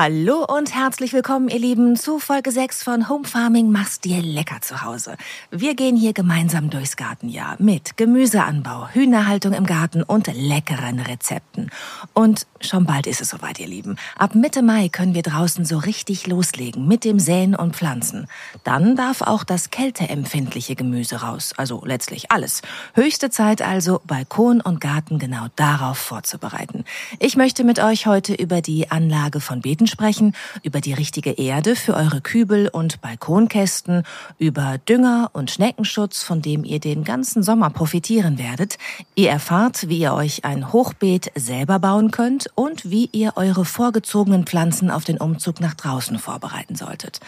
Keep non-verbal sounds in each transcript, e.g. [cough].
Hallo und herzlich willkommen, ihr Lieben, zu Folge 6 von Home Farming Mach's dir lecker zu Hause. Wir gehen hier gemeinsam durchs Gartenjahr mit Gemüseanbau, Hühnerhaltung im Garten und leckeren Rezepten. Und schon bald ist es soweit, ihr Lieben. Ab Mitte Mai können wir draußen so richtig loslegen mit dem Säen und Pflanzen. Dann darf auch das kälteempfindliche Gemüse raus, also letztlich alles. Höchste Zeit also, Balkon und Garten genau darauf vorzubereiten. Ich möchte mit euch heute über die Anlage von Beeten sprechen, über die richtige Erde für eure Kübel und Balkonkästen, über Dünger und Schneckenschutz, von dem ihr den ganzen Sommer profitieren werdet. Ihr erfahrt, wie ihr euch ein Hochbeet selber bauen könnt und wie ihr eure vorgezogenen Pflanzen auf den Umzug nach draußen vorbereiten solltet.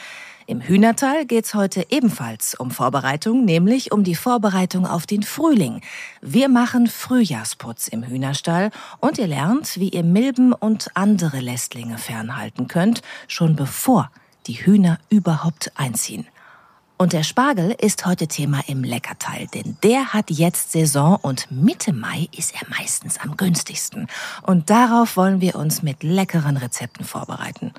Im Hühnertal geht's heute ebenfalls um Vorbereitung, nämlich um die Vorbereitung auf den Frühling. Wir machen Frühjahrsputz im Hühnerstall und ihr lernt, wie ihr Milben und andere Lästlinge fernhalten könnt, schon bevor die Hühner überhaupt einziehen. Und der Spargel ist heute Thema im Leckerteil, denn der hat jetzt Saison und Mitte Mai ist er meistens am günstigsten. Und darauf wollen wir uns mit leckeren Rezepten vorbereiten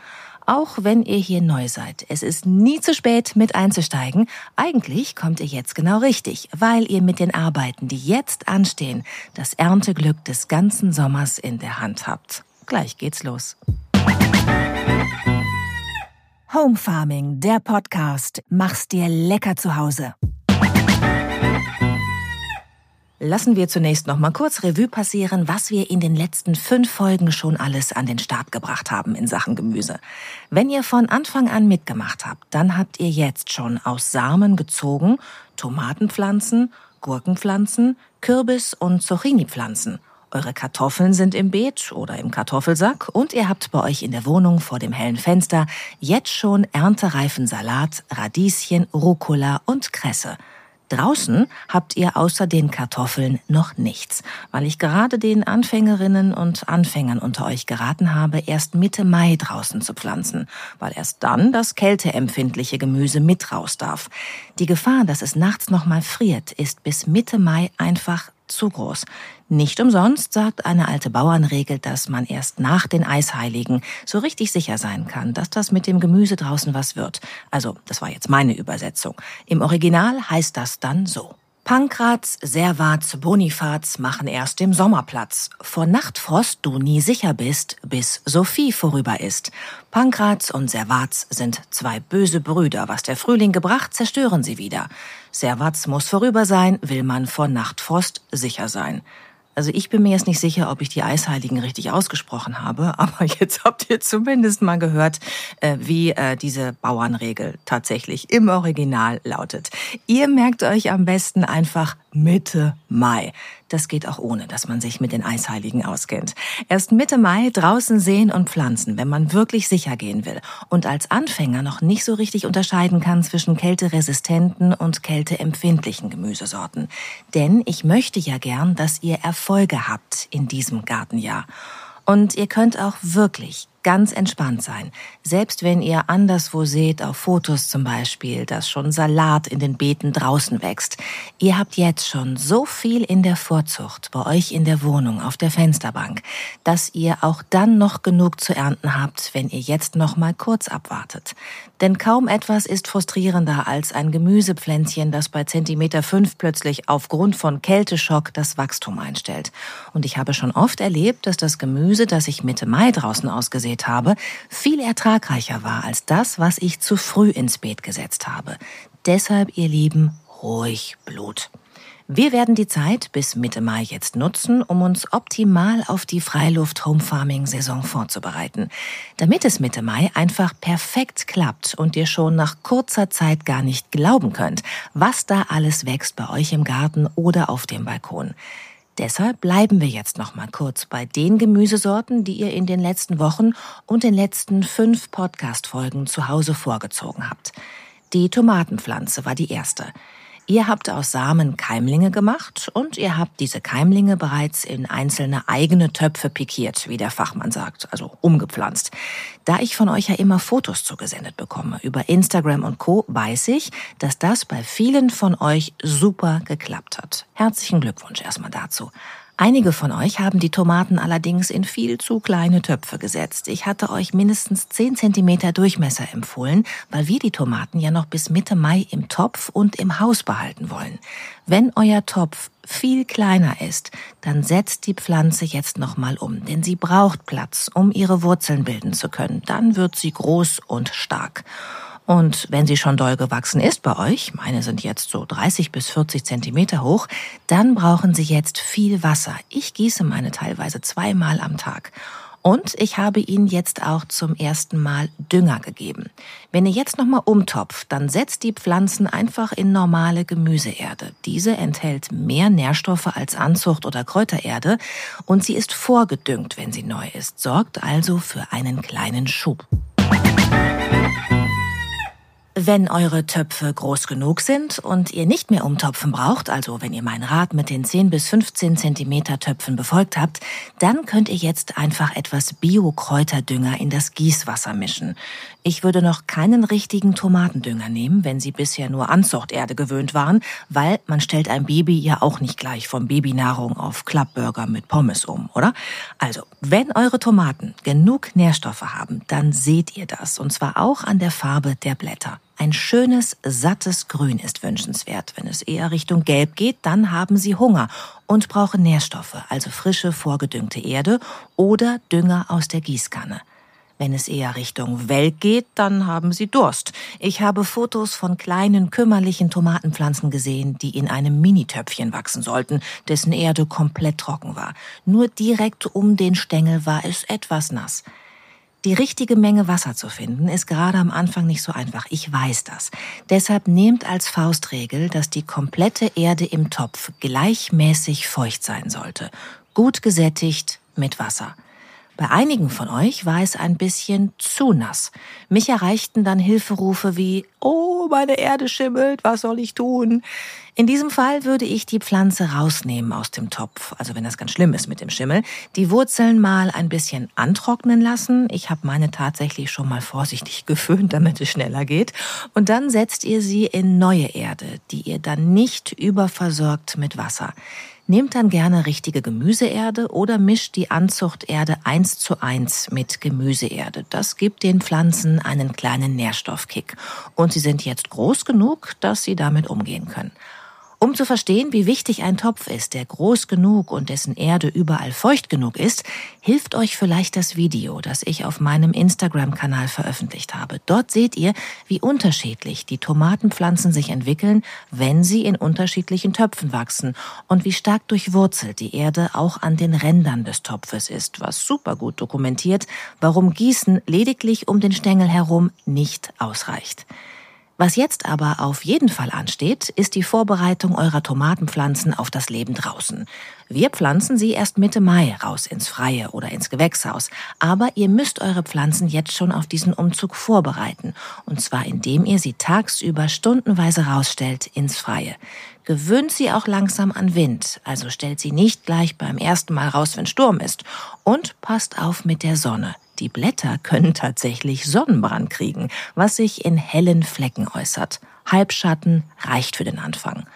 auch wenn ihr hier neu seid. Es ist nie zu spät, mit einzusteigen. Eigentlich kommt ihr jetzt genau richtig, weil ihr mit den Arbeiten, die jetzt anstehen, das Ernteglück des ganzen Sommers in der Hand habt. Gleich geht's los. Home Farming, der Podcast. Mach's dir lecker zu Hause. Lassen wir zunächst noch mal kurz Revue passieren, was wir in den letzten fünf Folgen schon alles an den Start gebracht haben in Sachen Gemüse. Wenn ihr von Anfang an mitgemacht habt, dann habt ihr jetzt schon aus Samen gezogen Tomatenpflanzen, Gurkenpflanzen, Kürbis- und Zucchini-Pflanzen. Eure Kartoffeln sind im Beet oder im Kartoffelsack und ihr habt bei euch in der Wohnung vor dem hellen Fenster jetzt schon erntereifen Salat, Radieschen, Rucola und Kresse. Draußen habt ihr außer den Kartoffeln noch nichts, weil ich gerade den Anfängerinnen und Anfängern unter euch geraten habe, erst Mitte Mai draußen zu pflanzen, weil erst dann das kälteempfindliche Gemüse mit raus darf. Die Gefahr, dass es nachts noch mal friert, ist bis Mitte Mai einfach zu groß. Nicht umsonst sagt eine alte Bauernregel, dass man erst nach den Eisheiligen so richtig sicher sein kann, dass das mit dem Gemüse draußen was wird. Also, das war jetzt meine Übersetzung. Im Original heißt das dann so. Pankraz, Servats, Bonifaz machen erst im Sommer Platz. Vor Nachtfrost du nie sicher bist, bis Sophie vorüber ist. Pankraz und Servats sind zwei böse Brüder. Was der Frühling gebracht, zerstören sie wieder. Servats muss vorüber sein, will man vor Nachtfrost sicher sein. Also ich bin mir jetzt nicht sicher, ob ich die Eisheiligen richtig ausgesprochen habe, [laughs] aber jetzt habt ihr zumindest mal gehört, äh, wie äh, diese Bauernregel tatsächlich im Original lautet. Ihr merkt euch am besten einfach Mitte Mai. Das geht auch ohne, dass man sich mit den Eisheiligen auskennt. Erst Mitte Mai draußen sehen und pflanzen, wenn man wirklich sicher gehen will und als Anfänger noch nicht so richtig unterscheiden kann zwischen kälteresistenten und kälteempfindlichen Gemüsesorten. Denn ich möchte ja gern, dass ihr Erfolge habt in diesem Gartenjahr. Und ihr könnt auch wirklich ganz entspannt sein. Selbst wenn ihr anderswo seht, auf Fotos zum Beispiel, dass schon Salat in den Beeten draußen wächst. Ihr habt jetzt schon so viel in der Vorzucht bei euch in der Wohnung auf der Fensterbank, dass ihr auch dann noch genug zu ernten habt, wenn ihr jetzt noch mal kurz abwartet. Denn kaum etwas ist frustrierender als ein Gemüsepflänzchen, das bei Zentimeter fünf plötzlich aufgrund von Kälteschock das Wachstum einstellt. Und ich habe schon oft erlebt, dass das Gemüse, das ich Mitte Mai draußen ausgesät habe, viel ertragreicher war als das, was ich zu früh ins Beet gesetzt habe. Deshalb, ihr Lieben, ruhig Blut. Wir werden die Zeit bis Mitte Mai jetzt nutzen, um uns optimal auf die Freiluft-Home-Farming-Saison vorzubereiten, damit es Mitte Mai einfach perfekt klappt und ihr schon nach kurzer Zeit gar nicht glauben könnt, was da alles wächst bei euch im Garten oder auf dem Balkon. Deshalb bleiben wir jetzt noch mal kurz bei den Gemüsesorten, die ihr in den letzten Wochen und den letzten fünf Podcast-Folgen zu Hause vorgezogen habt. Die Tomatenpflanze war die erste. Ihr habt aus Samen Keimlinge gemacht und ihr habt diese Keimlinge bereits in einzelne eigene Töpfe pikiert, wie der Fachmann sagt, also umgepflanzt. Da ich von euch ja immer Fotos zugesendet bekomme über Instagram und Co, weiß ich, dass das bei vielen von euch super geklappt hat. Herzlichen Glückwunsch erstmal dazu. Einige von euch haben die Tomaten allerdings in viel zu kleine Töpfe gesetzt. Ich hatte euch mindestens 10 cm Durchmesser empfohlen, weil wir die Tomaten ja noch bis Mitte Mai im Topf und im Haus behalten wollen. Wenn euer Topf viel kleiner ist, dann setzt die Pflanze jetzt nochmal um, denn sie braucht Platz, um ihre Wurzeln bilden zu können. Dann wird sie groß und stark. Und wenn sie schon doll gewachsen ist bei euch, meine sind jetzt so 30 bis 40 Zentimeter hoch, dann brauchen sie jetzt viel Wasser. Ich gieße meine teilweise zweimal am Tag. Und ich habe ihnen jetzt auch zum ersten Mal Dünger gegeben. Wenn ihr jetzt nochmal umtopft, dann setzt die Pflanzen einfach in normale Gemüseerde. Diese enthält mehr Nährstoffe als Anzucht oder Kräutererde und sie ist vorgedüngt, wenn sie neu ist, sorgt also für einen kleinen Schub. Wenn eure Töpfe groß genug sind und ihr nicht mehr umtopfen braucht, also wenn ihr meinen Rat mit den 10 bis 15 Zentimeter Töpfen befolgt habt, dann könnt ihr jetzt einfach etwas Bio-Kräuterdünger in das Gießwasser mischen. Ich würde noch keinen richtigen Tomatendünger nehmen, wenn Sie bisher nur Anzuchterde gewöhnt waren, weil man stellt ein Baby ja auch nicht gleich von Babynahrung auf Klappburger mit Pommes um, oder? Also, wenn eure Tomaten genug Nährstoffe haben, dann seht ihr das, und zwar auch an der Farbe der Blätter. Ein schönes, sattes Grün ist wünschenswert. Wenn es eher Richtung Gelb geht, dann haben sie Hunger und brauchen Nährstoffe, also frische, vorgedüngte Erde oder Dünger aus der Gießkanne. Wenn es eher Richtung Welk geht, dann haben sie Durst. Ich habe Fotos von kleinen, kümmerlichen Tomatenpflanzen gesehen, die in einem Minitöpfchen wachsen sollten, dessen Erde komplett trocken war. Nur direkt um den Stängel war es etwas nass. Die richtige Menge Wasser zu finden, ist gerade am Anfang nicht so einfach. Ich weiß das. Deshalb nehmt als Faustregel, dass die komplette Erde im Topf gleichmäßig feucht sein sollte. Gut gesättigt mit Wasser. Bei einigen von euch war es ein bisschen zu nass. Mich erreichten dann Hilferufe wie, oh, meine Erde schimmelt, was soll ich tun? In diesem Fall würde ich die Pflanze rausnehmen aus dem Topf, also wenn das ganz schlimm ist mit dem Schimmel, die Wurzeln mal ein bisschen antrocknen lassen. Ich habe meine tatsächlich schon mal vorsichtig [laughs] geföhnt, damit es schneller geht. Und dann setzt ihr sie in neue Erde, die ihr dann nicht überversorgt mit Wasser. Nehmt dann gerne richtige Gemüseerde oder mischt die Anzuchterde eins zu eins mit Gemüseerde. Das gibt den Pflanzen einen kleinen Nährstoffkick. Und sie sind jetzt groß genug, dass sie damit umgehen können. Um zu verstehen, wie wichtig ein Topf ist, der groß genug und dessen Erde überall feucht genug ist, hilft euch vielleicht das Video, das ich auf meinem Instagram-Kanal veröffentlicht habe. Dort seht ihr, wie unterschiedlich die Tomatenpflanzen sich entwickeln, wenn sie in unterschiedlichen Töpfen wachsen und wie stark durchwurzelt die Erde auch an den Rändern des Topfes ist, was super gut dokumentiert, warum Gießen lediglich um den Stängel herum nicht ausreicht. Was jetzt aber auf jeden Fall ansteht, ist die Vorbereitung eurer Tomatenpflanzen auf das Leben draußen. Wir pflanzen sie erst Mitte Mai raus ins Freie oder ins Gewächshaus. Aber ihr müsst eure Pflanzen jetzt schon auf diesen Umzug vorbereiten. Und zwar indem ihr sie tagsüber stundenweise rausstellt ins Freie. Gewöhnt sie auch langsam an Wind, also stellt sie nicht gleich beim ersten Mal raus, wenn Sturm ist. Und passt auf mit der Sonne. Die Blätter können tatsächlich Sonnenbrand kriegen, was sich in hellen Flecken äußert. Halbschatten reicht für den Anfang.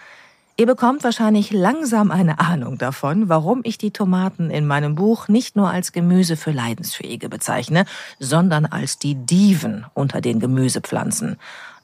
Ihr bekommt wahrscheinlich langsam eine Ahnung davon, warum ich die Tomaten in meinem Buch nicht nur als Gemüse für Leidensfähige bezeichne, sondern als die Diven unter den Gemüsepflanzen.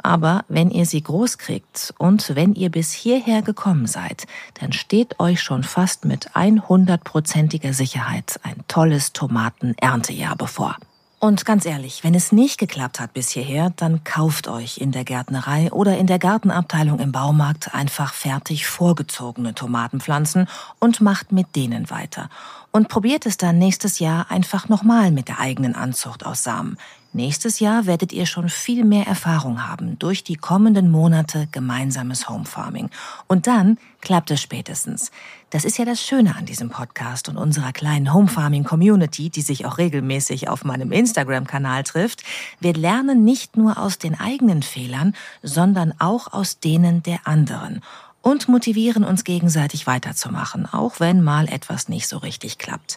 Aber wenn ihr sie groß kriegt und wenn ihr bis hierher gekommen seid, dann steht euch schon fast mit 100%iger Sicherheit ein tolles Tomatenerntejahr bevor. Und ganz ehrlich, wenn es nicht geklappt hat bis hierher, dann kauft euch in der Gärtnerei oder in der Gartenabteilung im Baumarkt einfach fertig vorgezogene Tomatenpflanzen und macht mit denen weiter. und probiert es dann nächstes Jahr einfach nochmal mit der eigenen Anzucht aus Samen. Nächstes Jahr werdet ihr schon viel mehr Erfahrung haben durch die kommenden Monate gemeinsames Homefarming. Und dann klappt es spätestens. Das ist ja das Schöne an diesem Podcast und unserer kleinen Homefarming Community, die sich auch regelmäßig auf meinem Instagram-Kanal trifft. Wir lernen nicht nur aus den eigenen Fehlern, sondern auch aus denen der anderen und motivieren uns gegenseitig weiterzumachen, auch wenn mal etwas nicht so richtig klappt.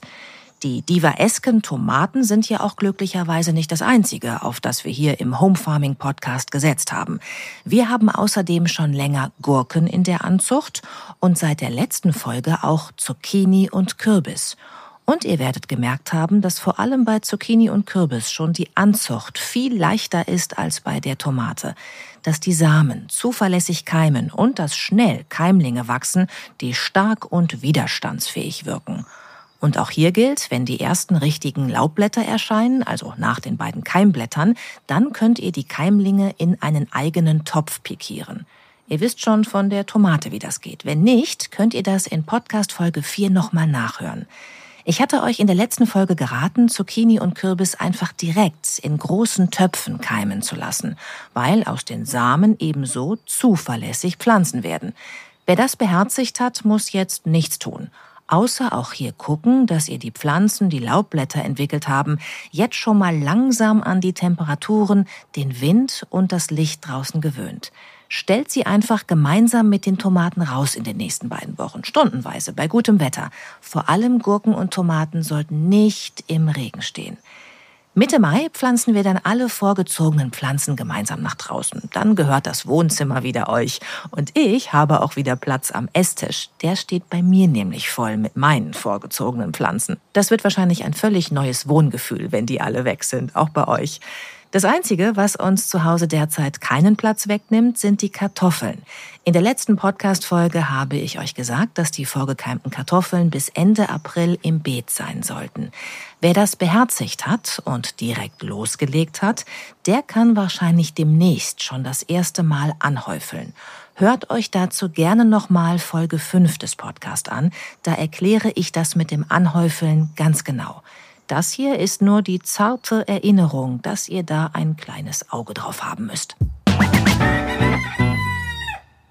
Die divaesken Tomaten sind ja auch glücklicherweise nicht das einzige, auf das wir hier im Home Farming Podcast gesetzt haben. Wir haben außerdem schon länger Gurken in der Anzucht und seit der letzten Folge auch Zucchini und Kürbis. Und ihr werdet gemerkt haben, dass vor allem bei Zucchini und Kürbis schon die Anzucht viel leichter ist als bei der Tomate. Dass die Samen zuverlässig keimen und dass schnell Keimlinge wachsen, die stark und widerstandsfähig wirken. Und auch hier gilt, wenn die ersten richtigen Laubblätter erscheinen, also nach den beiden Keimblättern, dann könnt ihr die Keimlinge in einen eigenen Topf pikieren. Ihr wisst schon von der Tomate, wie das geht. Wenn nicht, könnt ihr das in Podcast Folge 4 nochmal nachhören. Ich hatte euch in der letzten Folge geraten, Zucchini und Kürbis einfach direkt in großen Töpfen keimen zu lassen, weil aus den Samen ebenso zuverlässig Pflanzen werden. Wer das beherzigt hat, muss jetzt nichts tun. Außer auch hier gucken, dass ihr die Pflanzen, die Laubblätter entwickelt haben, jetzt schon mal langsam an die Temperaturen, den Wind und das Licht draußen gewöhnt. Stellt sie einfach gemeinsam mit den Tomaten raus in den nächsten beiden Wochen, stundenweise, bei gutem Wetter. Vor allem Gurken und Tomaten sollten nicht im Regen stehen. Mitte Mai pflanzen wir dann alle vorgezogenen Pflanzen gemeinsam nach draußen. Dann gehört das Wohnzimmer wieder euch. Und ich habe auch wieder Platz am Esstisch. Der steht bei mir nämlich voll mit meinen vorgezogenen Pflanzen. Das wird wahrscheinlich ein völlig neues Wohngefühl, wenn die alle weg sind, auch bei euch. Das Einzige, was uns zu Hause derzeit keinen Platz wegnimmt, sind die Kartoffeln. In der letzten Podcast-Folge habe ich euch gesagt, dass die vorgekeimten Kartoffeln bis Ende April im Beet sein sollten. Wer das beherzigt hat und direkt losgelegt hat, der kann wahrscheinlich demnächst schon das erste Mal anhäufeln. Hört euch dazu gerne nochmal Folge 5 des Podcasts an. Da erkläre ich das mit dem Anhäufeln ganz genau. Das hier ist nur die zarte Erinnerung, dass ihr da ein kleines Auge drauf haben müsst.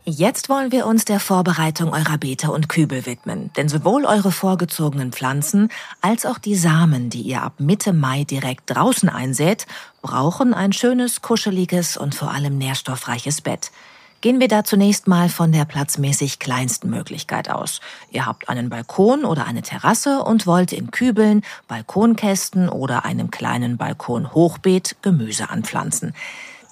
Jetzt wollen wir uns der Vorbereitung eurer Beete und Kübel widmen, denn sowohl eure vorgezogenen Pflanzen als auch die Samen, die ihr ab Mitte Mai direkt draußen einsät, brauchen ein schönes, kuscheliges und vor allem nährstoffreiches Bett. Gehen wir da zunächst mal von der platzmäßig kleinsten Möglichkeit aus. Ihr habt einen Balkon oder eine Terrasse und wollt in Kübeln, Balkonkästen oder einem kleinen Balkonhochbeet Gemüse anpflanzen.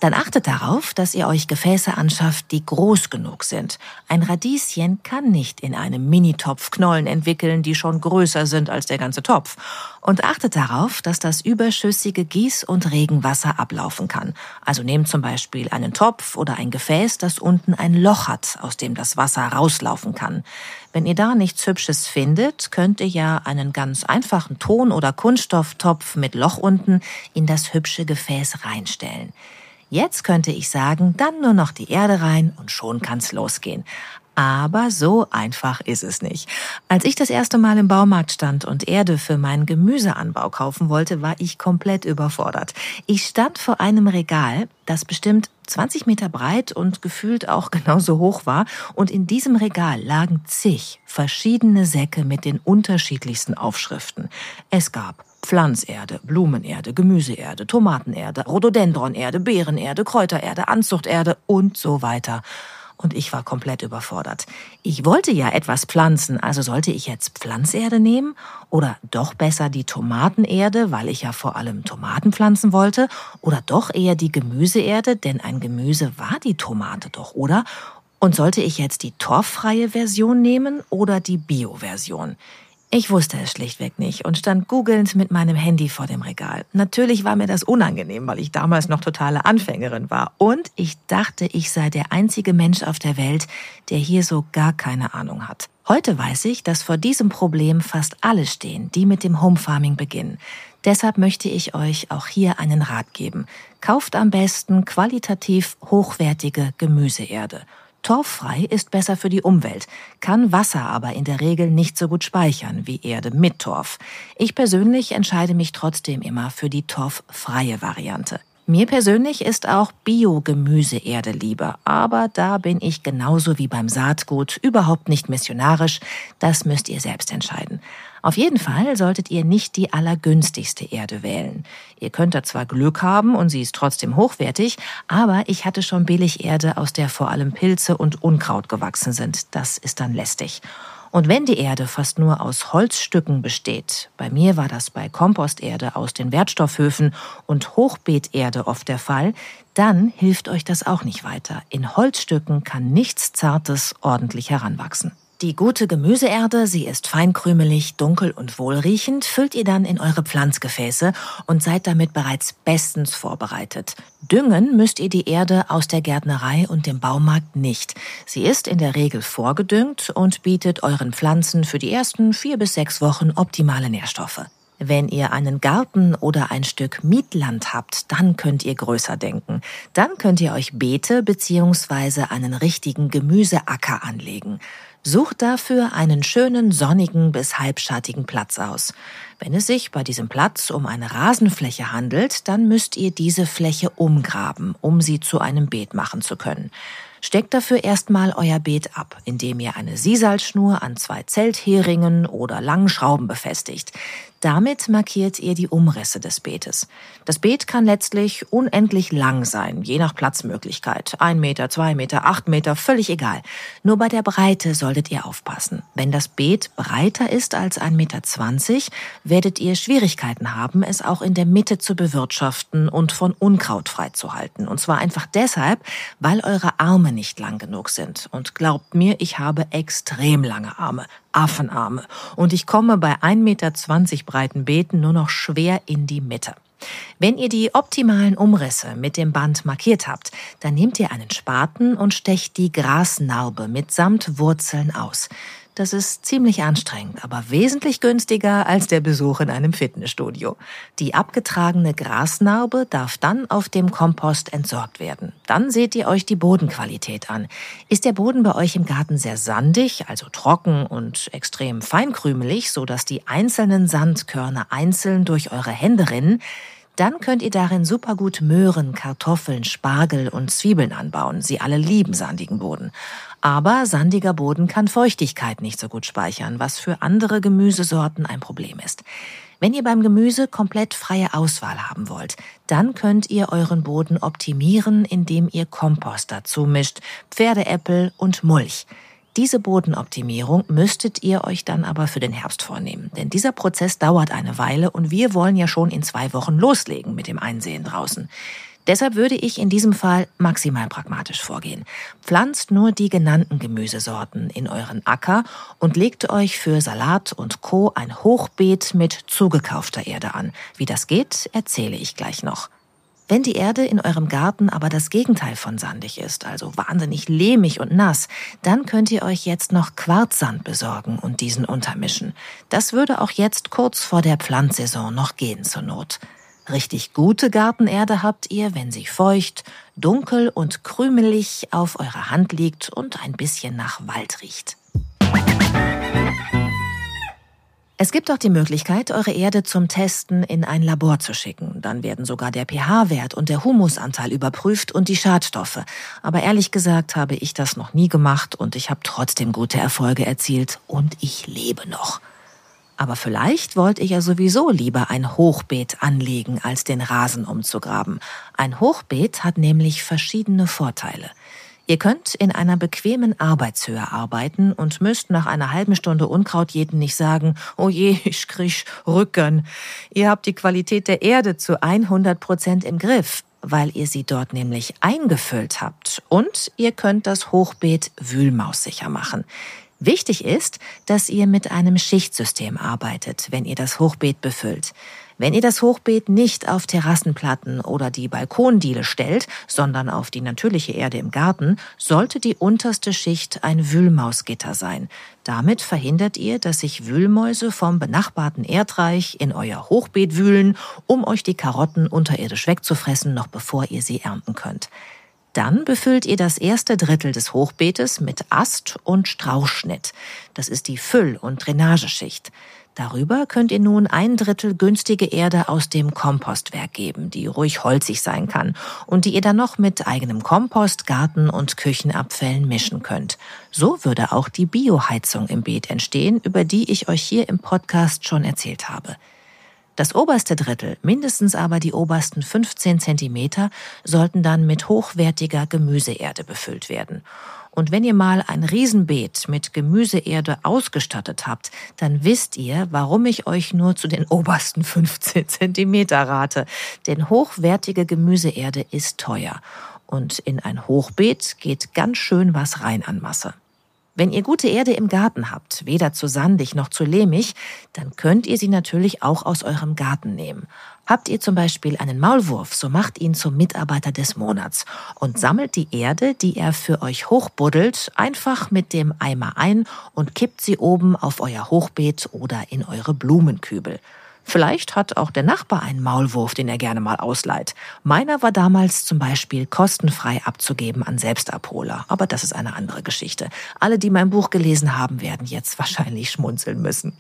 Dann achtet darauf, dass ihr euch Gefäße anschafft, die groß genug sind. Ein Radieschen kann nicht in einem Minitopf Knollen entwickeln, die schon größer sind als der ganze Topf. Und achtet darauf, dass das überschüssige Gieß- und Regenwasser ablaufen kann. Also nehmt zum Beispiel einen Topf oder ein Gefäß, das unten ein Loch hat, aus dem das Wasser rauslaufen kann. Wenn ihr da nichts Hübsches findet, könnt ihr ja einen ganz einfachen Ton- oder Kunststofftopf mit Loch unten in das hübsche Gefäß reinstellen. Jetzt könnte ich sagen, dann nur noch die Erde rein und schon kann's losgehen. Aber so einfach ist es nicht. Als ich das erste Mal im Baumarkt stand und Erde für meinen Gemüseanbau kaufen wollte, war ich komplett überfordert. Ich stand vor einem Regal, das bestimmt 20 Meter breit und gefühlt auch [laughs] genauso hoch war, und in diesem Regal lagen zig verschiedene Säcke mit den unterschiedlichsten Aufschriften. Es gab Pflanzerde, Blumenerde, Gemüseerde, Tomatenerde, Rhododendronerde, Beerenerde, Kräutererde, Anzuchterde und so weiter. Und ich war komplett überfordert. Ich wollte ja etwas pflanzen, also sollte ich jetzt Pflanzerde nehmen? Oder doch besser die Tomatenerde, weil ich ja vor allem Tomaten pflanzen wollte? Oder doch eher die Gemüseerde, denn ein Gemüse war die Tomate doch, oder? Und sollte ich jetzt die torffreie Version nehmen oder die Bio-Version? Ich wusste es schlichtweg nicht und stand googelnd mit meinem Handy vor dem Regal. Natürlich war mir das unangenehm, weil ich damals noch totale Anfängerin war. Und ich dachte, ich sei der einzige Mensch auf der Welt, der hier so gar keine Ahnung hat. Heute weiß ich, dass vor diesem Problem fast alle stehen, die mit dem Home Farming beginnen. Deshalb möchte ich euch auch hier einen Rat geben. Kauft am besten qualitativ hochwertige Gemüseerde. Torffrei ist besser für die Umwelt, kann Wasser aber in der Regel nicht so gut speichern wie Erde mit Torf. Ich persönlich entscheide mich trotzdem immer für die torffreie Variante. Mir persönlich ist auch Bio-Gemüseerde lieber, aber da bin ich genauso wie beim Saatgut überhaupt nicht missionarisch. Das müsst ihr selbst entscheiden. Auf jeden Fall solltet ihr nicht die allergünstigste Erde wählen. Ihr könnt da zwar Glück haben und sie ist trotzdem hochwertig, aber ich hatte schon Billigerde, aus der vor allem Pilze und Unkraut gewachsen sind. Das ist dann lästig. Und wenn die Erde fast nur aus Holzstücken besteht, bei mir war das bei Komposterde aus den Wertstoffhöfen und Hochbeeterde oft der Fall, dann hilft euch das auch nicht weiter. In Holzstücken kann nichts Zartes ordentlich heranwachsen. Die gute Gemüseerde, sie ist feinkrümelig, dunkel und wohlriechend, füllt ihr dann in eure Pflanzgefäße und seid damit bereits bestens vorbereitet. Düngen müsst ihr die Erde aus der Gärtnerei und dem Baumarkt nicht. Sie ist in der Regel vorgedüngt und bietet euren Pflanzen für die ersten vier bis sechs Wochen optimale Nährstoffe. Wenn ihr einen Garten oder ein Stück Mietland habt, dann könnt ihr größer denken. Dann könnt ihr euch Beete bzw. einen richtigen Gemüseacker anlegen. Sucht dafür einen schönen sonnigen bis halbschattigen Platz aus. Wenn es sich bei diesem Platz um eine Rasenfläche handelt, dann müsst ihr diese Fläche umgraben, um sie zu einem Beet machen zu können. Steckt dafür erstmal euer Beet ab, indem ihr eine Sisalschnur an zwei Zeltheringen oder langen Schrauben befestigt. Damit markiert ihr die Umrisse des Beetes. Das Beet kann letztlich unendlich lang sein, je nach Platzmöglichkeit. Ein Meter, zwei Meter, acht Meter, völlig egal. Nur bei der Breite solltet ihr aufpassen. Wenn das Beet breiter ist als ein Meter, zwanzig, werdet ihr Schwierigkeiten haben, es auch in der Mitte zu bewirtschaften und von Unkraut freizuhalten. Und zwar einfach deshalb, weil eure Arme nicht lang genug sind. Und glaubt mir, ich habe extrem lange Arme. Affenarme. Und ich komme bei 1,20 Meter breiten Beeten nur noch schwer in die Mitte. Wenn ihr die optimalen Umrisse mit dem Band markiert habt, dann nehmt ihr einen Spaten und stecht die Grasnarbe mitsamt Wurzeln aus. Das ist ziemlich anstrengend, aber wesentlich günstiger als der Besuch in einem Fitnessstudio. Die abgetragene Grasnarbe darf dann auf dem Kompost entsorgt werden. Dann seht ihr euch die Bodenqualität an. Ist der Boden bei euch im Garten sehr sandig, also trocken und extrem feinkrümelig, so dass die einzelnen Sandkörner einzeln durch eure Hände rinnen, dann könnt ihr darin super gut Möhren, Kartoffeln, Spargel und Zwiebeln anbauen. Sie alle lieben sandigen Boden. Aber sandiger Boden kann Feuchtigkeit nicht so gut speichern, was für andere Gemüsesorten ein Problem ist. Wenn ihr beim Gemüse komplett freie Auswahl haben wollt, dann könnt ihr euren Boden optimieren, indem ihr Kompost dazu mischt, Pferdeäppel und Mulch. Diese Bodenoptimierung müsstet ihr euch dann aber für den Herbst vornehmen, denn dieser Prozess dauert eine Weile und wir wollen ja schon in zwei Wochen loslegen mit dem Einsehen draußen. Deshalb würde ich in diesem Fall maximal pragmatisch vorgehen. Pflanzt nur die genannten Gemüsesorten in euren Acker und legt euch für Salat und Co. ein Hochbeet mit zugekaufter Erde an. Wie das geht, erzähle ich gleich noch. Wenn die Erde in eurem Garten aber das Gegenteil von sandig ist, also wahnsinnig lehmig und nass, dann könnt ihr euch jetzt noch Quarzsand besorgen und diesen untermischen. Das würde auch jetzt kurz vor der Pflanzsaison noch gehen zur Not. Richtig gute Gartenerde habt ihr, wenn sie feucht, dunkel und krümelig auf eurer Hand liegt und ein bisschen nach Wald riecht. Es gibt auch die Möglichkeit, eure Erde zum Testen in ein Labor zu schicken. Dann werden sogar der pH-Wert und der Humusanteil überprüft und die Schadstoffe. Aber ehrlich gesagt habe ich das noch nie gemacht und ich habe trotzdem gute Erfolge erzielt und ich lebe noch. Aber vielleicht wollt ihr ja sowieso lieber ein Hochbeet anlegen, als den Rasen umzugraben. Ein Hochbeet hat nämlich verschiedene Vorteile. Ihr könnt in einer bequemen Arbeitshöhe arbeiten und müsst nach einer halben Stunde Unkraut jeden nicht sagen, oh je, ich krieg Rücken. Ihr habt die Qualität der Erde zu 100 Prozent im Griff, weil ihr sie dort nämlich eingefüllt habt. Und ihr könnt das Hochbeet wühlmaussicher machen. Wichtig ist, dass ihr mit einem Schichtsystem arbeitet, wenn ihr das Hochbeet befüllt. Wenn ihr das Hochbeet nicht auf Terrassenplatten oder die Balkondiele stellt, sondern auf die natürliche Erde im Garten, sollte die unterste Schicht ein Wühlmausgitter sein. Damit verhindert ihr, dass sich Wühlmäuse vom benachbarten Erdreich in euer Hochbeet wühlen, um euch die Karotten unterirdisch wegzufressen, noch bevor ihr sie ernten könnt. Dann befüllt ihr das erste Drittel des Hochbeetes mit Ast- und Strauchschnitt. Das ist die Füll- und Drainageschicht. Darüber könnt ihr nun ein Drittel günstige Erde aus dem Kompostwerk geben, die ruhig holzig sein kann und die ihr dann noch mit eigenem Kompost, Garten- und Küchenabfällen mischen könnt. So würde auch die Bioheizung im Beet entstehen, über die ich euch hier im Podcast schon erzählt habe. Das oberste Drittel, mindestens aber die obersten 15 Zentimeter, sollten dann mit hochwertiger Gemüseerde befüllt werden. Und wenn ihr mal ein Riesenbeet mit Gemüseerde ausgestattet habt, dann wisst ihr, warum ich euch nur zu den obersten 15 Zentimeter rate. Denn hochwertige Gemüseerde ist teuer. Und in ein Hochbeet geht ganz schön was rein an Masse. Wenn ihr gute Erde im Garten habt, weder zu sandig noch zu lehmig, dann könnt ihr sie natürlich auch aus eurem Garten nehmen. Habt ihr zum Beispiel einen Maulwurf, so macht ihn zum Mitarbeiter des Monats und sammelt die Erde, die er für euch hochbuddelt, einfach mit dem Eimer ein und kippt sie oben auf euer Hochbeet oder in eure Blumenkübel. Vielleicht hat auch der Nachbar einen Maulwurf, den er gerne mal ausleiht. Meiner war damals zum Beispiel kostenfrei abzugeben an Selbstabholer. Aber das ist eine andere Geschichte. Alle, die mein Buch gelesen haben, werden jetzt [laughs] wahrscheinlich schmunzeln müssen.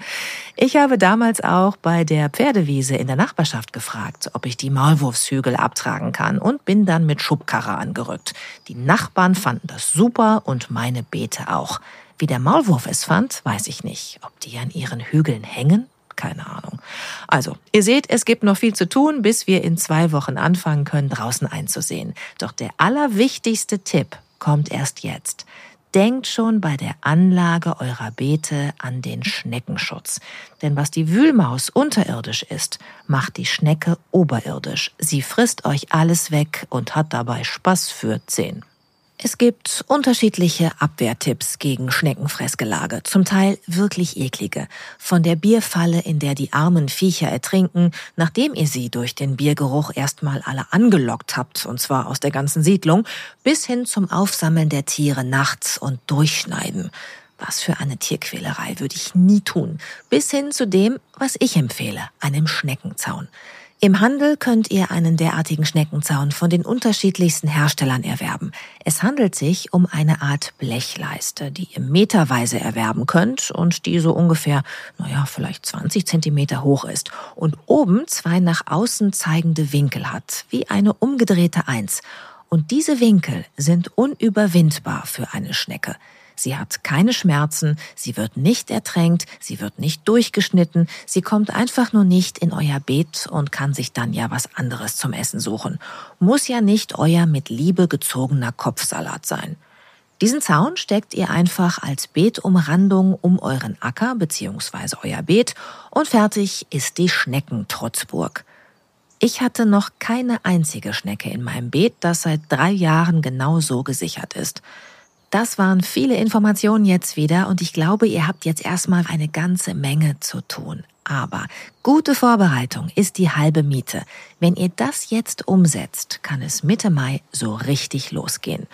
Ich habe damals auch bei der Pferdewiese in der Nachbarschaft gefragt, ob ich die Maulwurfshügel abtragen kann und bin dann mit Schubkarre angerückt. Die Nachbarn fanden das super und meine Beete auch. Wie der Maulwurf es fand, weiß ich nicht. Ob die an ihren Hügeln hängen keine Ahnung. Also, ihr seht, es gibt noch viel zu tun, bis wir in zwei Wochen anfangen können, draußen einzusehen. Doch der allerwichtigste Tipp kommt erst jetzt. Denkt schon bei der Anlage eurer Beete an den Schneckenschutz. Denn was die Wühlmaus unterirdisch ist, macht die Schnecke oberirdisch. Sie frisst euch alles weg und hat dabei Spaß für zehn. Es gibt unterschiedliche Abwehrtipps gegen Schneckenfressgelage, zum Teil wirklich eklige. Von der Bierfalle, in der die armen Viecher ertrinken, nachdem ihr sie durch den Biergeruch erstmal alle angelockt habt, und zwar aus der ganzen Siedlung, bis hin zum Aufsammeln der Tiere nachts und Durchschneiden. Was für eine Tierquälerei würde ich nie tun. Bis hin zu dem, was ich empfehle, einem Schneckenzaun. Im Handel könnt ihr einen derartigen Schneckenzaun von den unterschiedlichsten Herstellern erwerben. Es handelt sich um eine Art Blechleiste, die ihr meterweise erwerben könnt und die so ungefähr, naja, vielleicht 20 Zentimeter hoch ist und oben zwei nach außen zeigende Winkel hat, wie eine umgedrehte Eins. Und diese Winkel sind unüberwindbar für eine Schnecke. Sie hat keine Schmerzen, sie wird nicht ertränkt, sie wird nicht durchgeschnitten, sie kommt einfach nur nicht in euer Beet und kann sich dann ja was anderes zum Essen suchen. Muss ja nicht euer mit Liebe gezogener Kopfsalat sein. Diesen Zaun steckt ihr einfach als Beetumrandung um euren Acker bzw. euer Beet und fertig ist die Schneckentrutzburg. Ich hatte noch keine einzige Schnecke in meinem Beet, das seit drei Jahren genau so gesichert ist. Das waren viele Informationen jetzt wieder und ich glaube, ihr habt jetzt erstmal eine ganze Menge zu tun. Aber gute Vorbereitung ist die halbe Miete. Wenn ihr das jetzt umsetzt, kann es Mitte Mai so richtig losgehen.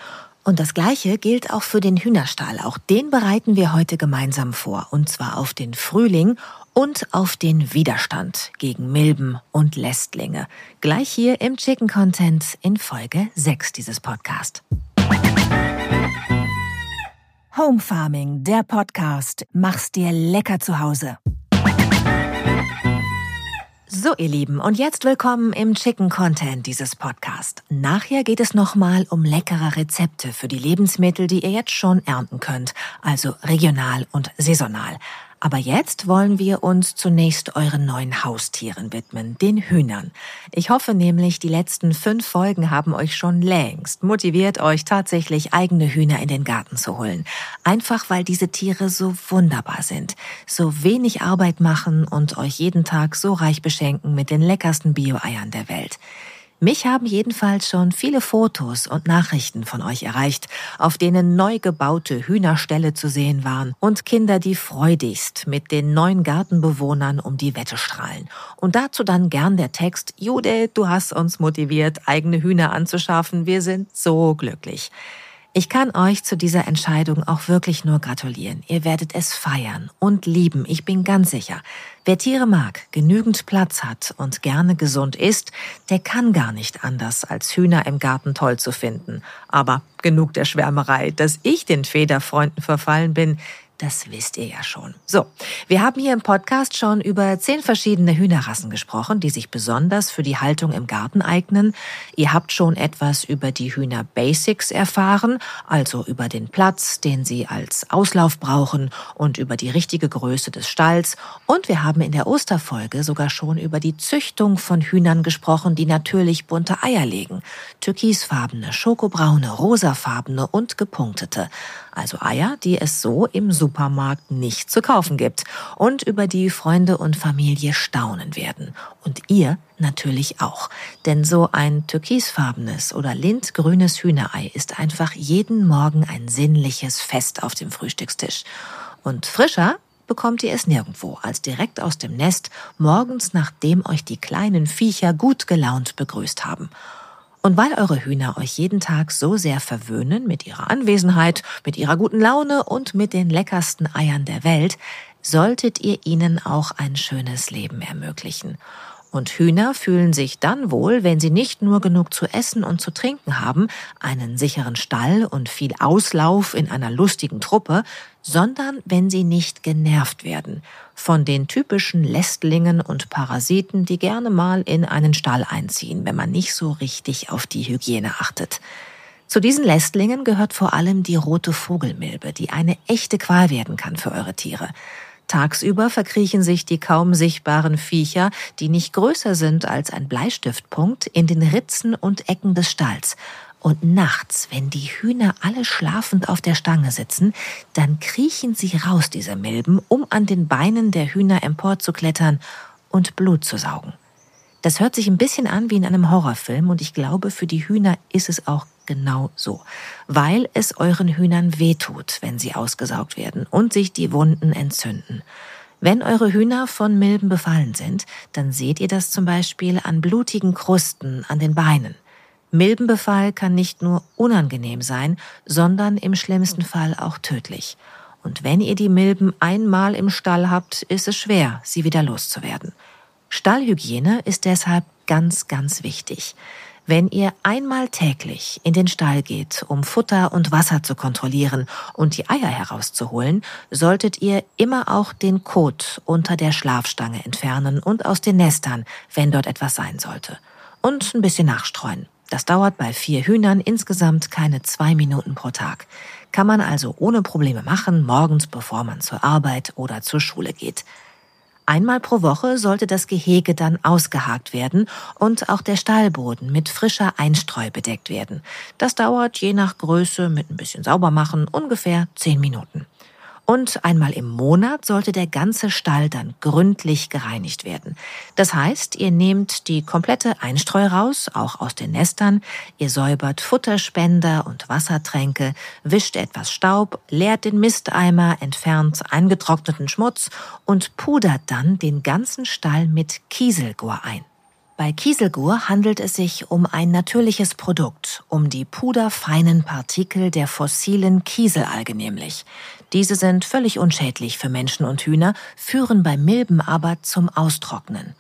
Und das Gleiche gilt auch für den Hühnerstall. Auch den bereiten wir heute gemeinsam vor. Und zwar auf den Frühling und auf den Widerstand gegen Milben und Lästlinge. Gleich hier im Chicken Content in Folge 6 dieses Podcast. Home Farming, der Podcast. Mach's dir lecker zu Hause. So, ihr Lieben, und jetzt willkommen im Chicken Content dieses Podcast. Nachher geht es nochmal um leckere Rezepte für die Lebensmittel, die ihr jetzt schon ernten könnt, also regional und saisonal. Aber jetzt wollen wir uns zunächst euren neuen Haustieren widmen, den Hühnern. Ich hoffe nämlich, die letzten fünf Folgen haben euch schon längst motiviert, euch tatsächlich eigene Hühner in den Garten zu holen. Einfach weil diese Tiere so wunderbar sind, so wenig Arbeit machen und euch jeden Tag so reich beschenken mit den leckersten Bio-Eiern der Welt. Mich haben jedenfalls schon viele Fotos und Nachrichten von euch erreicht, auf denen neu gebaute Hühnerställe zu sehen waren und Kinder, die freudigst mit den neuen Gartenbewohnern um die Wette strahlen. Und dazu dann gern der Text, Jude, du hast uns motiviert, eigene Hühner anzuschaffen, wir sind so glücklich. Ich kann euch zu dieser Entscheidung auch wirklich nur gratulieren. Ihr werdet es feiern und lieben, ich bin ganz sicher. Wer Tiere mag, genügend Platz hat und gerne gesund isst, der kann gar nicht anders, als Hühner im Garten toll zu finden. Aber genug der Schwärmerei, dass ich den Federfreunden verfallen bin, das wisst ihr ja schon. So, wir haben hier im Podcast schon über zehn verschiedene Hühnerrassen gesprochen, die sich besonders für die Haltung im Garten eignen. Ihr habt schon etwas über die Hühner Basics erfahren, also über den Platz, den sie als Auslauf brauchen und über die richtige Größe des Stalls. Und wir haben in der Osterfolge sogar schon über die Züchtung von Hühnern gesprochen, die natürlich bunte Eier legen. Türkisfarbene, schokobraune, rosafarbene und gepunktete also Eier, die es so im Supermarkt nicht zu kaufen gibt und über die Freunde und Familie staunen werden. Und ihr natürlich auch. Denn so ein türkisfarbenes oder lindgrünes Hühnerei ist einfach jeden Morgen ein sinnliches Fest auf dem Frühstückstisch. Und frischer bekommt ihr es nirgendwo als direkt aus dem Nest morgens, nachdem euch die kleinen Viecher gut gelaunt begrüßt haben. Und weil eure Hühner euch jeden Tag so sehr verwöhnen mit ihrer Anwesenheit, mit ihrer guten Laune und mit den leckersten Eiern der Welt, solltet ihr ihnen auch ein schönes Leben ermöglichen. Und Hühner fühlen sich dann wohl, wenn sie nicht nur genug zu essen und zu trinken haben, einen sicheren Stall und viel Auslauf in einer lustigen Truppe, sondern wenn sie nicht genervt werden von den typischen Lästlingen und Parasiten, die gerne mal in einen Stall einziehen, wenn man nicht so richtig auf die Hygiene achtet. Zu diesen Lästlingen gehört vor allem die rote Vogelmilbe, die eine echte Qual werden kann für eure Tiere. Tagsüber verkriechen sich die kaum sichtbaren Viecher, die nicht größer sind als ein Bleistiftpunkt, in den Ritzen und Ecken des Stalls. Und nachts, wenn die Hühner alle schlafend auf der Stange sitzen, dann kriechen sie raus, diese Milben, um an den Beinen der Hühner emporzuklettern und Blut zu saugen. Das hört sich ein bisschen an wie in einem Horrorfilm und ich glaube, für die Hühner ist es auch genau so, weil es euren Hühnern wehtut, wenn sie ausgesaugt werden und sich die Wunden entzünden. Wenn eure Hühner von Milben befallen sind, dann seht ihr das zum Beispiel an blutigen Krusten an den Beinen. Milbenbefall kann nicht nur unangenehm sein, sondern im schlimmsten Fall auch tödlich. Und wenn ihr die Milben einmal im Stall habt, ist es schwer, sie wieder loszuwerden. Stallhygiene ist deshalb ganz, ganz wichtig. Wenn ihr einmal täglich in den Stall geht, um Futter und Wasser zu kontrollieren und die Eier herauszuholen, solltet ihr immer auch den Kot unter der Schlafstange entfernen und aus den Nestern, wenn dort etwas sein sollte. Und ein bisschen nachstreuen. Das dauert bei vier Hühnern insgesamt keine zwei Minuten pro Tag. Kann man also ohne Probleme machen, morgens bevor man zur Arbeit oder zur Schule geht. Einmal pro Woche sollte das Gehege dann ausgehakt werden und auch der Stallboden mit frischer Einstreu bedeckt werden. Das dauert je nach Größe mit ein bisschen Saubermachen ungefähr zehn Minuten. Und einmal im Monat sollte der ganze Stall dann gründlich gereinigt werden. Das heißt, ihr nehmt die komplette Einstreu raus, auch aus den Nestern, ihr säubert Futterspender und Wassertränke, wischt etwas Staub, leert den Misteimer, entfernt eingetrockneten Schmutz und pudert dann den ganzen Stall mit Kieselgur ein. Bei Kieselgur handelt es sich um ein natürliches Produkt, um die puderfeinen Partikel der fossilen Kieselalge nämlich. Diese sind völlig unschädlich für Menschen und Hühner, führen bei Milben aber zum Austrocknen.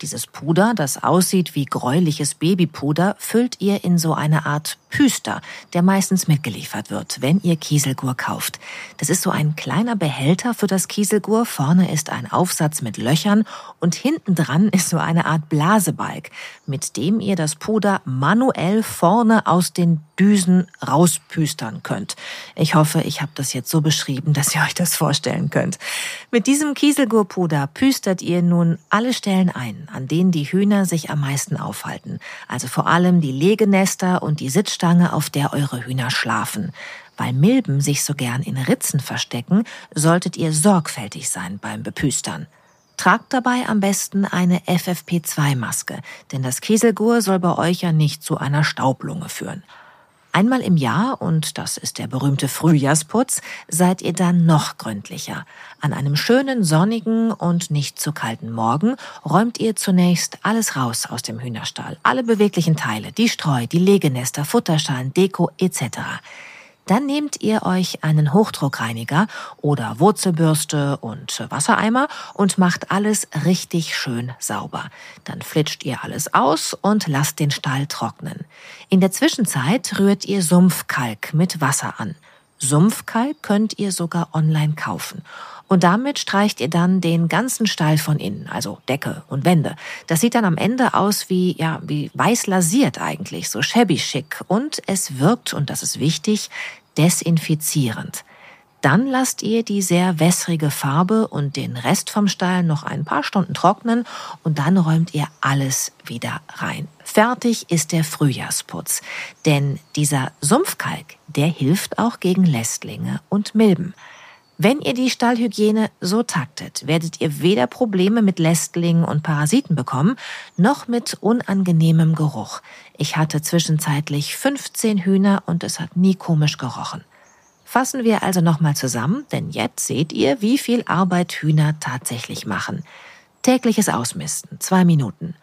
Dieses Puder, das aussieht wie gräuliches Babypuder, füllt ihr in so eine Art Püster, der meistens mitgeliefert wird, wenn ihr Kieselgur kauft. Das ist so ein kleiner Behälter für das Kieselgur. Vorne ist ein Aufsatz mit Löchern und hinten dran ist so eine Art Blasebalg, mit dem ihr das Puder manuell vorne aus den Düsen rauspüstern könnt. Ich hoffe, ich habe das jetzt so beschrieben, dass ihr euch das vorstellen könnt. Mit diesem Kieselgurpuder püstert ihr nun alle Stellen ein, an denen die Hühner sich am meisten aufhalten. Also vor allem die Legenester und die Sitzstange, auf der eure Hühner schlafen. Weil Milben sich so gern in Ritzen verstecken, solltet ihr sorgfältig sein beim Bepüstern. Tragt dabei am besten eine FFP2-Maske, denn das Kieselgur soll bei euch ja nicht zu einer Staublunge führen. Einmal im Jahr, und das ist der berühmte Frühjahrsputz, seid ihr dann noch gründlicher. An einem schönen, sonnigen und nicht zu kalten Morgen räumt ihr zunächst alles raus aus dem Hühnerstall. Alle beweglichen Teile, die Streu, die Legenester, Futterschalen, Deko etc. Dann nehmt ihr euch einen Hochdruckreiniger oder Wurzelbürste und Wassereimer und macht alles richtig schön sauber. Dann flitscht ihr alles aus und lasst den Stall trocknen. In der Zwischenzeit rührt ihr Sumpfkalk mit Wasser an. Sumpfkalk könnt ihr sogar online kaufen. Und damit streicht ihr dann den ganzen Stall von innen, also Decke und Wände. Das sieht dann am Ende aus wie, ja, wie weiß lasiert eigentlich, so shabby schick. Und es wirkt, und das ist wichtig, desinfizierend. Dann lasst ihr die sehr wässrige Farbe und den Rest vom Stall noch ein paar Stunden trocknen und dann räumt ihr alles wieder rein. Fertig ist der Frühjahrsputz. Denn dieser Sumpfkalk, der hilft auch gegen Lästlinge und Milben. Wenn ihr die Stallhygiene so taktet, werdet ihr weder Probleme mit Lästlingen und Parasiten bekommen, noch mit unangenehmem Geruch. Ich hatte zwischenzeitlich 15 Hühner und es hat nie komisch gerochen. Fassen wir also nochmal zusammen, denn jetzt seht ihr, wie viel Arbeit Hühner tatsächlich machen. Tägliches Ausmisten, zwei Minuten.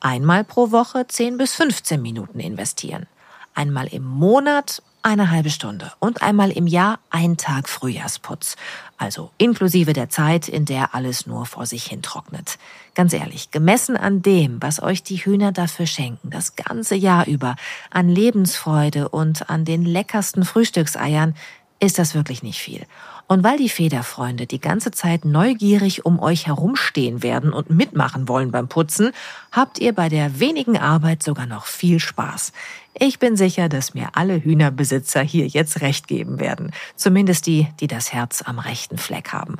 Einmal pro Woche 10 bis 15 Minuten investieren. Einmal im Monat eine halbe Stunde und einmal im Jahr ein Tag Frühjahrsputz. Also inklusive der Zeit, in der alles nur vor sich hin trocknet. Ganz ehrlich, gemessen an dem, was euch die Hühner dafür schenken, das ganze Jahr über, an Lebensfreude und an den leckersten Frühstückseiern, ist das wirklich nicht viel. Und weil die Federfreunde die ganze Zeit neugierig um euch herumstehen werden und mitmachen wollen beim Putzen, habt ihr bei der wenigen Arbeit sogar noch viel Spaß. Ich bin sicher, dass mir alle Hühnerbesitzer hier jetzt recht geben werden. Zumindest die, die das Herz am rechten Fleck haben.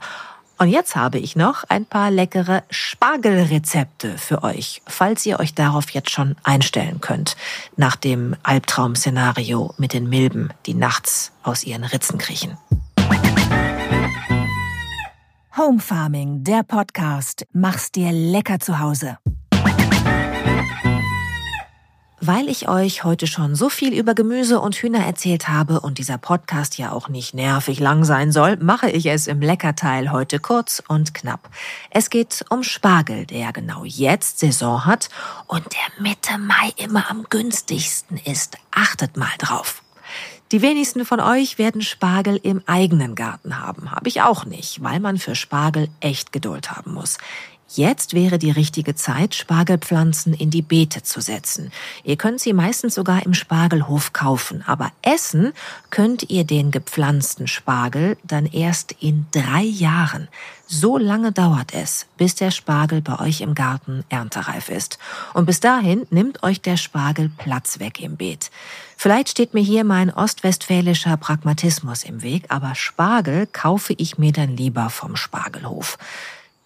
Und jetzt habe ich noch ein paar leckere Spargelrezepte für euch, falls ihr euch darauf jetzt schon einstellen könnt, nach dem Albtraum-Szenario mit den Milben, die nachts aus ihren Ritzen kriechen. Home Farming, der Podcast. Mach's dir lecker zu Hause. Weil ich euch heute schon so viel über Gemüse und Hühner erzählt habe und dieser Podcast ja auch nicht nervig lang sein soll, mache ich es im Leckerteil heute kurz und knapp. Es geht um Spargel, der genau jetzt Saison hat und der Mitte Mai immer am günstigsten ist. Achtet mal drauf. Die wenigsten von euch werden Spargel im eigenen Garten haben. Habe ich auch nicht, weil man für Spargel echt Geduld haben muss. Jetzt wäre die richtige Zeit, Spargelpflanzen in die Beete zu setzen. Ihr könnt sie meistens sogar im Spargelhof kaufen, aber essen könnt ihr den gepflanzten Spargel dann erst in drei Jahren. So lange dauert es, bis der Spargel bei euch im Garten erntereif ist. Und bis dahin nimmt euch der Spargel Platz weg im Beet. Vielleicht steht mir hier mein ostwestfälischer Pragmatismus im Weg, aber Spargel kaufe ich mir dann lieber vom Spargelhof.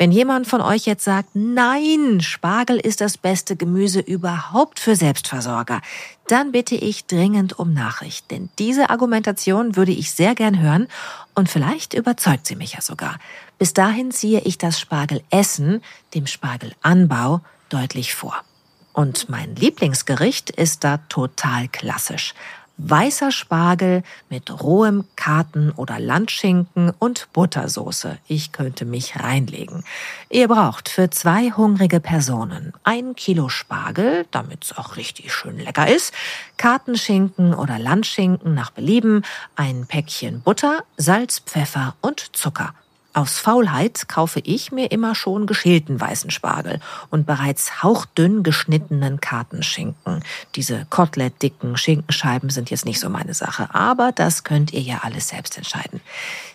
Wenn jemand von euch jetzt sagt, nein, Spargel ist das beste Gemüse überhaupt für Selbstversorger, dann bitte ich dringend um Nachricht, denn diese Argumentation würde ich sehr gern hören und vielleicht überzeugt sie mich ja sogar. Bis dahin ziehe ich das Spargelessen dem Spargelanbau deutlich vor. Und mein Lieblingsgericht ist da total klassisch weißer Spargel mit rohem Karten- oder Landschinken und Buttersoße. Ich könnte mich reinlegen. Ihr braucht für zwei hungrige Personen ein Kilo Spargel, damit es auch richtig schön lecker ist, Kartenschinken oder Landschinken nach Belieben, ein Päckchen Butter, Salz, Pfeffer und Zucker. Aus Faulheit kaufe ich mir immer schon geschälten weißen Spargel und bereits hauchdünn geschnittenen Kartenschinken. Diese kotelettdicken Schinkenscheiben sind jetzt nicht so meine Sache, aber das könnt ihr ja alles selbst entscheiden.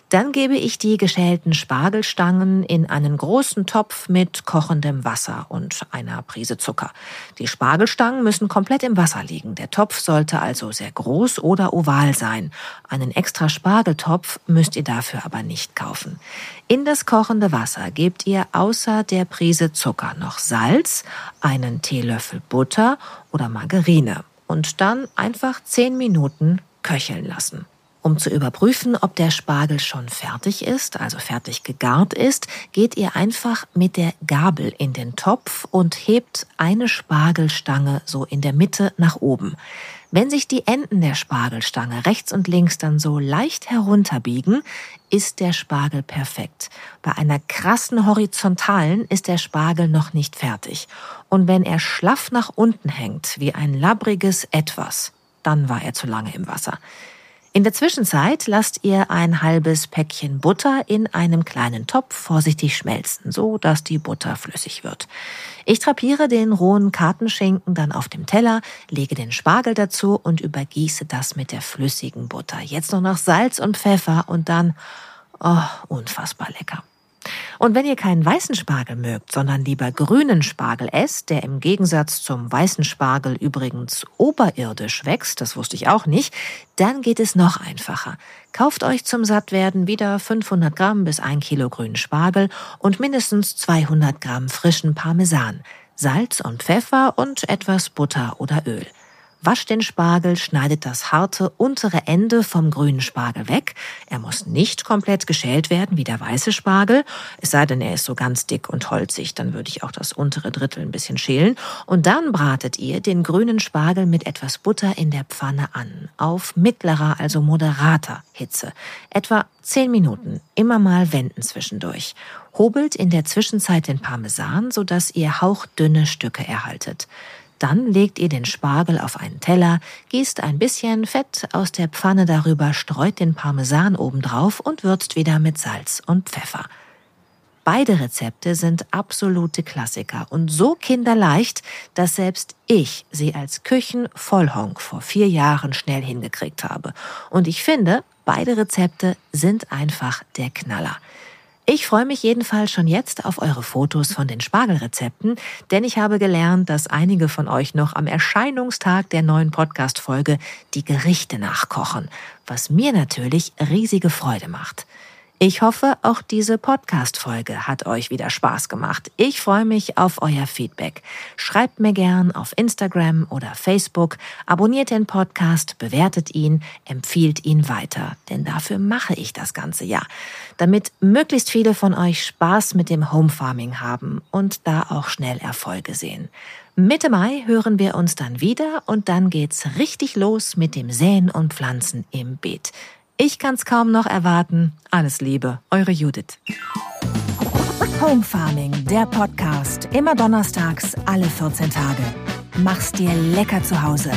Dann gebe ich die geschälten Spargelstangen in einen großen Topf mit kochendem Wasser und einer Prise Zucker. Die Spargelstangen müssen komplett im Wasser liegen. Der Topf sollte also sehr groß oder oval sein. Einen extra Spargeltopf müsst ihr dafür aber nicht kaufen. In das kochende Wasser gebt ihr außer der Prise Zucker noch Salz, einen Teelöffel Butter oder Margarine und dann einfach zehn Minuten köcheln lassen. Um zu überprüfen, ob der Spargel schon fertig ist, also fertig gegart ist, geht ihr einfach mit der Gabel in den Topf und hebt eine Spargelstange so in der Mitte nach oben. Wenn sich die Enden der Spargelstange rechts und links dann so leicht herunterbiegen, ist der Spargel perfekt. Bei einer krassen horizontalen ist der Spargel noch nicht fertig. Und wenn er schlaff nach unten hängt, wie ein labbriges Etwas, dann war er zu lange im Wasser. In der Zwischenzeit lasst ihr ein halbes Päckchen Butter in einem kleinen Topf vorsichtig schmelzen, so dass die Butter flüssig wird. Ich trapiere den rohen Kartenschinken dann auf dem Teller, lege den Spargel dazu und übergieße das mit der flüssigen Butter. Jetzt noch nach Salz und Pfeffer und dann, oh, unfassbar lecker. Und wenn ihr keinen weißen Spargel mögt, sondern lieber grünen Spargel esst, der im Gegensatz zum weißen Spargel übrigens oberirdisch wächst, das wusste ich auch nicht, dann geht es noch einfacher. Kauft euch zum Sattwerden wieder 500 Gramm bis 1 Kilo grünen Spargel und mindestens 200 Gramm frischen Parmesan, Salz und Pfeffer und etwas Butter oder Öl. Wascht den Spargel, schneidet das harte untere Ende vom grünen Spargel weg. Er muss nicht komplett geschält werden wie der weiße Spargel. Es sei denn, er ist so ganz dick und holzig, dann würde ich auch das untere Drittel ein bisschen schälen. Und dann bratet ihr den grünen Spargel mit etwas Butter in der Pfanne an. Auf mittlerer, also moderater Hitze. Etwa zehn Minuten. Immer mal wenden zwischendurch. Hobelt in der Zwischenzeit den Parmesan, sodass ihr hauchdünne Stücke erhaltet. Dann legt ihr den Spargel auf einen Teller, gießt ein bisschen Fett aus der Pfanne darüber, streut den Parmesan obendrauf und würzt wieder mit Salz und Pfeffer. Beide Rezepte sind absolute Klassiker und so kinderleicht, dass selbst ich sie als Küchenvollhonk vor vier Jahren schnell hingekriegt habe. Und ich finde, beide Rezepte sind einfach der Knaller. Ich freue mich jedenfalls schon jetzt auf eure Fotos von den Spargelrezepten, denn ich habe gelernt, dass einige von euch noch am Erscheinungstag der neuen Podcast-Folge die Gerichte nachkochen, was mir natürlich riesige Freude macht. Ich hoffe, auch diese Podcast-Folge hat euch wieder Spaß gemacht. Ich freue mich auf euer Feedback. Schreibt mir gern auf Instagram oder Facebook, abonniert den Podcast, bewertet ihn, empfiehlt ihn weiter, denn dafür mache ich das ganze Jahr, damit möglichst viele von euch Spaß mit dem Home Farming haben und da auch schnell Erfolge sehen. Mitte Mai hören wir uns dann wieder und dann geht's richtig los mit dem Säen und Pflanzen im Beet. Ich kann's kaum noch erwarten. Alles Liebe, eure Judith. Home Farming, der Podcast. Immer donnerstags, alle 14 Tage. Mach's dir lecker zu Hause.